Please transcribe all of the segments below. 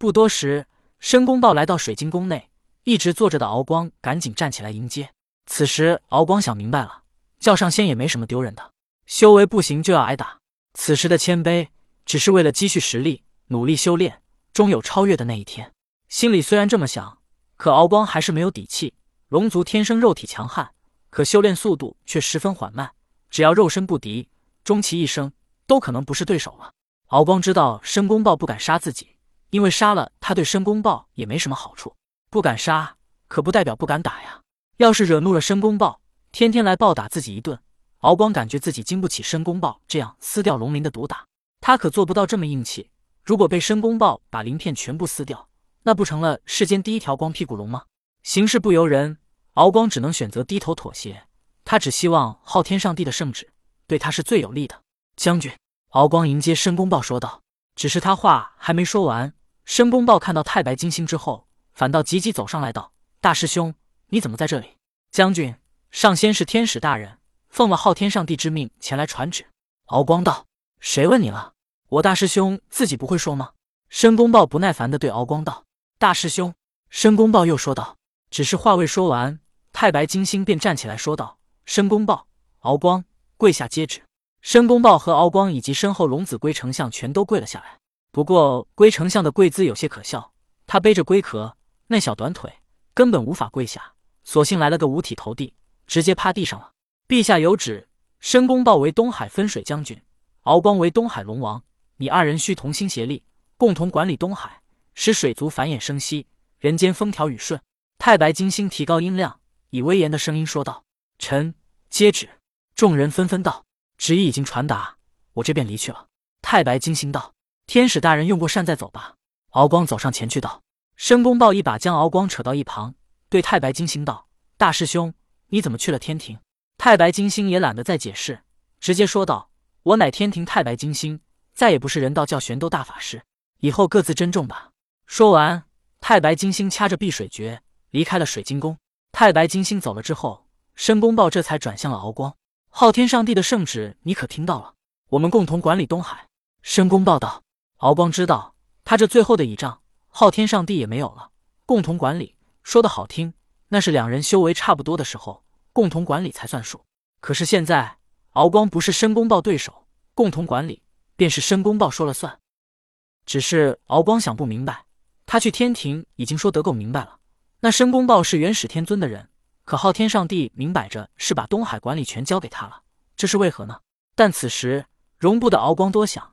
不多时，申公豹来到水晶宫内，一直坐着的敖光赶紧站起来迎接。此时，敖光想明白了，叫上仙也没什么丢人的，修为不行就要挨打。此时的谦卑，只是为了积蓄实力，努力修炼，终有超越的那一天。心里虽然这么想，可敖光还是没有底气。龙族天生肉体强悍，可修炼速度却十分缓慢，只要肉身不敌，终其一生都可能不是对手了。敖光知道申公豹不敢杀自己，因为杀了他对申公豹也没什么好处。不敢杀，可不代表不敢打呀。要是惹怒了申公豹，天天来暴打自己一顿，敖光感觉自己经不起申公豹这样撕掉龙鳞的毒打。他可做不到这么硬气。如果被申公豹把鳞片全部撕掉，那不成了世间第一条光屁股龙吗？行事不由人，敖光只能选择低头妥协。他只希望昊天上帝的圣旨对他是最有利的。将军，敖光迎接申公豹说道。只是他话还没说完，申公豹看到太白金星之后，反倒急急走上来道：“大师兄，你怎么在这里？”将军，上仙是天使大人，奉了昊天上帝之命前来传旨。敖光道：“谁问你了？我大师兄自己不会说吗？”申公豹不耐烦的对敖光道：“大师兄。”申公豹又说道。只是话未说完，太白金星便站起来说道：“申公豹、敖光，跪下接旨。”申公豹和敖光以及身后龙子龟丞相全都跪了下来。不过龟丞相的跪姿有些可笑，他背着龟壳，那小短腿根本无法跪下，索性来了个五体投地，直接趴地上了。陛下有旨，申公豹为东海分水将军，敖光为东海龙王，你二人需同心协力，共同管理东海，使水族繁衍生息，人间风调雨顺。太白金星提高音量，以威严的声音说道：“臣接旨。”众人纷纷道：“旨意已经传达，我这便离去了。”太白金星道：“天使大人用过膳，再走吧。”敖光走上前去道：“申公豹一把将敖光扯到一旁，对太白金星道：‘大师兄，你怎么去了天庭？’”太白金星也懒得再解释，直接说道：“我乃天庭太白金星，再也不是人道教玄斗大法师，以后各自珍重吧。”说完，太白金星掐着碧水诀。离开了水晶宫，太白金星走了之后，申公豹这才转向了敖光。昊天上帝的圣旨，你可听到了？我们共同管理东海。申公豹道。敖光知道，他这最后的倚仗，昊天上帝也没有了。共同管理说的好听，那是两人修为差不多的时候，共同管理才算数。可是现在，敖光不是申公豹对手，共同管理便是申公豹说了算。只是敖光想不明白，他去天庭已经说得够明白了。那申公豹是元始天尊的人，可昊天上帝明摆着是把东海管理权交给他了，这是为何呢？但此时容不得敖光多想，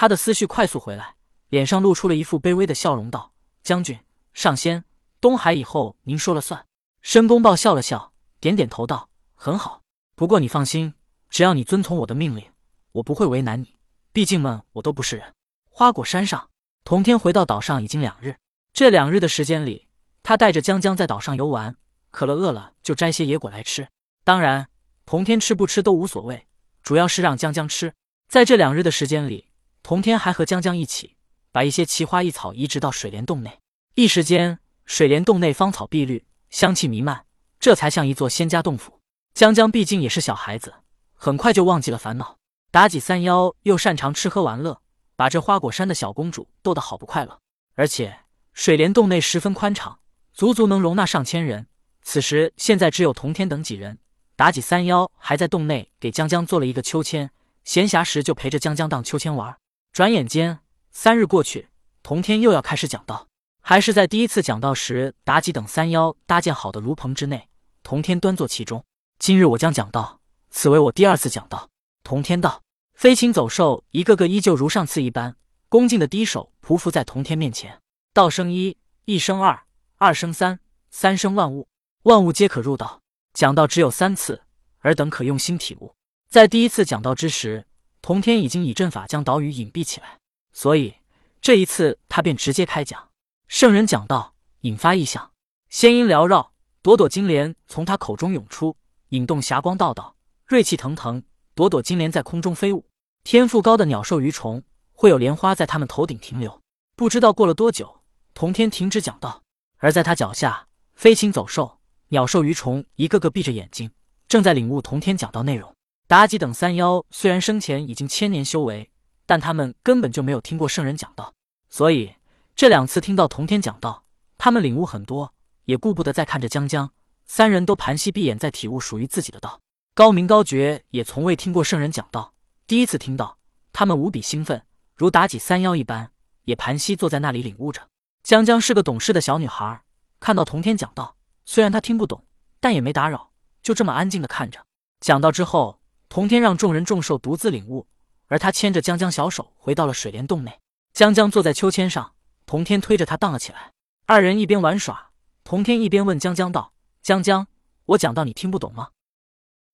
他的思绪快速回来，脸上露出了一副卑微的笑容，道：“将军上仙，东海以后您说了算。”申公豹笑了笑，点点头道：“很好，不过你放心，只要你遵从我的命令，我不会为难你。毕竟们我都不是人。”花果山上，童天回到岛上已经两日，这两日的时间里。他带着江江在岛上游玩，渴了饿了就摘些野果来吃。当然，童天吃不吃都无所谓，主要是让江江吃。在这两日的时间里，童天还和江江一起把一些奇花异草移植到水帘洞内。一时间，水帘洞内芳草碧绿，香气弥漫，这才像一座仙家洞府。江江毕竟也是小孩子，很快就忘记了烦恼。妲己三妖又擅长吃喝玩乐，把这花果山的小公主逗得好不快乐。而且水帘洞内十分宽敞。足足能容纳上千人。此时现在只有童天等几人，妲己三妖还在洞内给江江做了一个秋千，闲暇时就陪着江江荡秋千玩。转眼间三日过去，童天又要开始讲道。还是在第一次讲道时，妲己等三妖搭建好的炉棚之内，童天端坐其中。今日我将讲道，此为我第二次讲道。童天道：飞禽走兽一个个依旧如上次一般，恭敬的低首匍匐在童天面前。道生一，一生二。二生三，三生万物，万物皆可入道。讲道只有三次，尔等可用心体悟。在第一次讲道之时，童天已经以阵法将岛屿隐蔽起来，所以这一次他便直接开讲。圣人讲道，引发异象，仙音缭绕，朵朵金莲从他口中涌出，引动霞光道道，锐气腾腾，朵朵金莲在空中飞舞。天赋高的鸟兽鱼虫，会有莲花在他们头顶停留。不知道过了多久，童天停止讲道。而在他脚下，飞禽走兽、鸟兽鱼虫一个个闭着眼睛，正在领悟童天讲道内容。妲己等三妖虽然生前已经千年修为，但他们根本就没有听过圣人讲道，所以这两次听到童天讲道，他们领悟很多，也顾不得再看着江江。三人都盘膝闭眼，在体悟属于自己的道。高明高觉也从未听过圣人讲道，第一次听到，他们无比兴奋，如妲己三妖一般，也盘膝坐在那里领悟着。江江是个懂事的小女孩，看到童天讲道，虽然她听不懂，但也没打扰，就这么安静的看着。讲到之后，童天让众人众兽独自领悟，而他牵着江江小手回到了水帘洞内。江江坐在秋千上，童天推着他荡了起来。二人一边玩耍，童天一边问江江道。江江，我讲到你听不懂吗？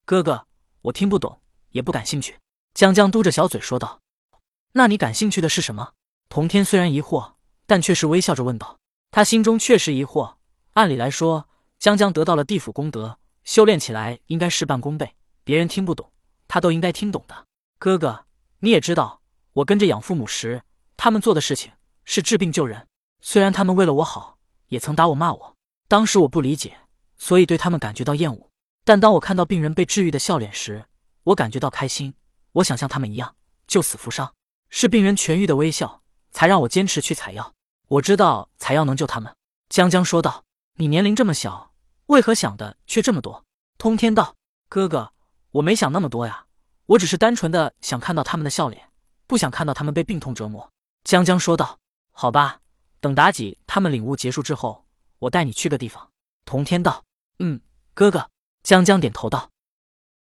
哥哥，我听不懂，也不感兴趣。江江嘟着小嘴说道。那你感兴趣的是什么？童天虽然疑惑，但却是微笑着问道。他心中确实疑惑。按理来说，江江得到了地府功德，修炼起来应该事半功倍。别人听不懂，他都应该听懂的。哥哥，你也知道，我跟着养父母时，他们做的事情是治病救人。虽然他们为了我好，也曾打我骂我，当时我不理解。所以对他们感觉到厌恶，但当我看到病人被治愈的笑脸时，我感觉到开心。我想像他们一样救死扶伤，是病人痊愈的微笑，才让我坚持去采药。我知道采药能救他们。江江说道：“你年龄这么小，为何想的却这么多？”通天道：“哥哥，我没想那么多呀，我只是单纯的想看到他们的笑脸，不想看到他们被病痛折磨。”江江说道：“好吧，等妲己他们领悟结束之后，我带你去个地方。”童天道。嗯，哥哥，江江点头道。